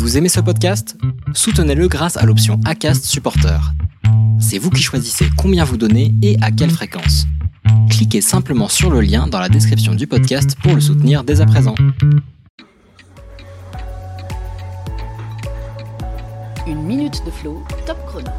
Vous aimez ce podcast? Soutenez-le grâce à l'option ACAST Supporter. C'est vous qui choisissez combien vous donnez et à quelle fréquence. Cliquez simplement sur le lien dans la description du podcast pour le soutenir dès à présent. Une minute de flow, top chrono.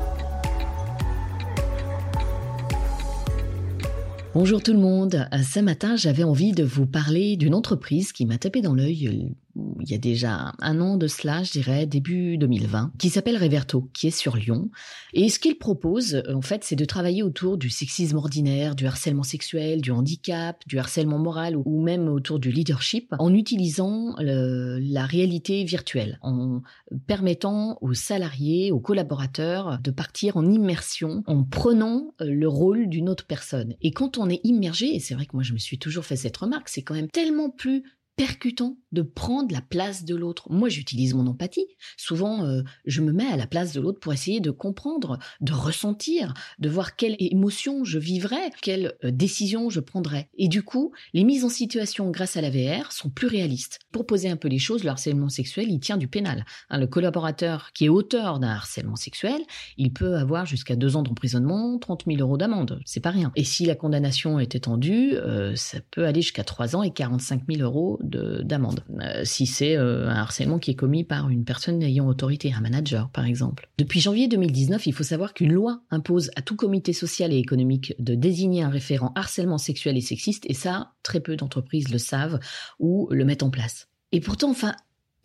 Bonjour tout le monde. Ce matin, j'avais envie de vous parler d'une entreprise qui m'a tapé dans l'œil il y a déjà un an de cela, je dirais, début 2020, qui s'appelle Reverto, qui est sur Lyon. Et ce qu'il propose, euh, en fait, c'est de travailler autour du sexisme ordinaire, du harcèlement sexuel, du handicap, du harcèlement moral ou même autour du leadership en utilisant la réalité virtuelle, en permettant aux salariés, aux collaborateurs de partir en immersion en prenant euh, le rôle d'une autre personne. Et quand on est immergé, et c'est vrai que moi je me suis toujours fait cette remarque, c'est quand même tellement plus percutant de prendre la place de l'autre. Moi, j'utilise mon empathie. Souvent, euh, je me mets à la place de l'autre pour essayer de comprendre, de ressentir, de voir quelle émotion je vivrais, quelle euh, décision je prendrais. Et du coup, les mises en situation grâce à la VR sont plus réalistes. Pour poser un peu les choses, le harcèlement sexuel, il tient du pénal. Hein, le collaborateur qui est auteur d'un harcèlement sexuel, il peut avoir jusqu'à deux ans d'emprisonnement, 30 000 euros d'amende. C'est pas rien. Et si la condamnation est étendue, euh, ça peut aller jusqu'à trois ans et 45 000 euros d'amende. Euh, si c'est euh, un harcèlement qui est commis par une personne ayant autorité, un manager par exemple. Depuis janvier 2019, il faut savoir qu'une loi impose à tout comité social et économique de désigner un référent harcèlement sexuel et sexiste, et ça, très peu d'entreprises le savent ou le mettent en place. Et pourtant, enfin,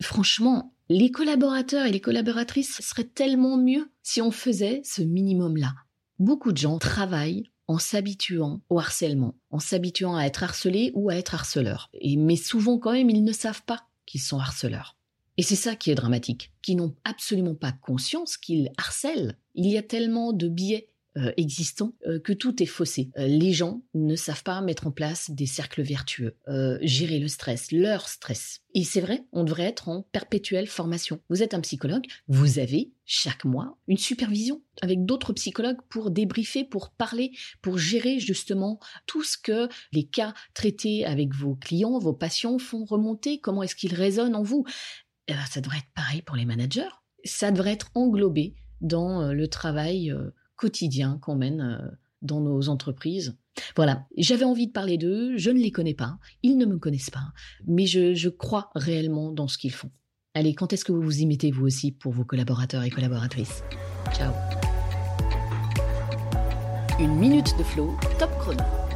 franchement, les collaborateurs et les collaboratrices seraient tellement mieux si on faisait ce minimum-là. Beaucoup de gens travaillent en s'habituant au harcèlement, en s'habituant à être harcelé ou à être harceleur. Et, mais souvent quand même, ils ne savent pas qu'ils sont harceleurs. Et c'est ça qui est dramatique, qui n'ont absolument pas conscience qu'ils harcèlent. Il y a tellement de biais existants euh, que tout est faussé. Euh, les gens ne savent pas mettre en place des cercles vertueux, gérer le stress, leur stress. Et c'est vrai, on devrait être en perpétuelle formation. Vous êtes un psychologue, vous avez chaque mois une supervision avec d'autres psychologues pour débriefer, pour parler, pour gérer justement tout ce que les cas traités avec vos clients, vos patients font remonter, comment est-ce qu'ils résonnent en vous. Eh ben, ça devrait être pareil pour les managers. Ça devrait être englobé dans le travail quotidien qu'on mène euh, dans nos entreprises. Voilà, j'avais envie de parler d'eux, je ne les connais pas, ils ne me connaissent pas, mais je, crois réellement dans ce qu'ils font. Allez, quand est-ce que vous vous y mettez vous aussi pour vos collaborateurs et collaboratrices? Ciao Une minute de flow, top chrono.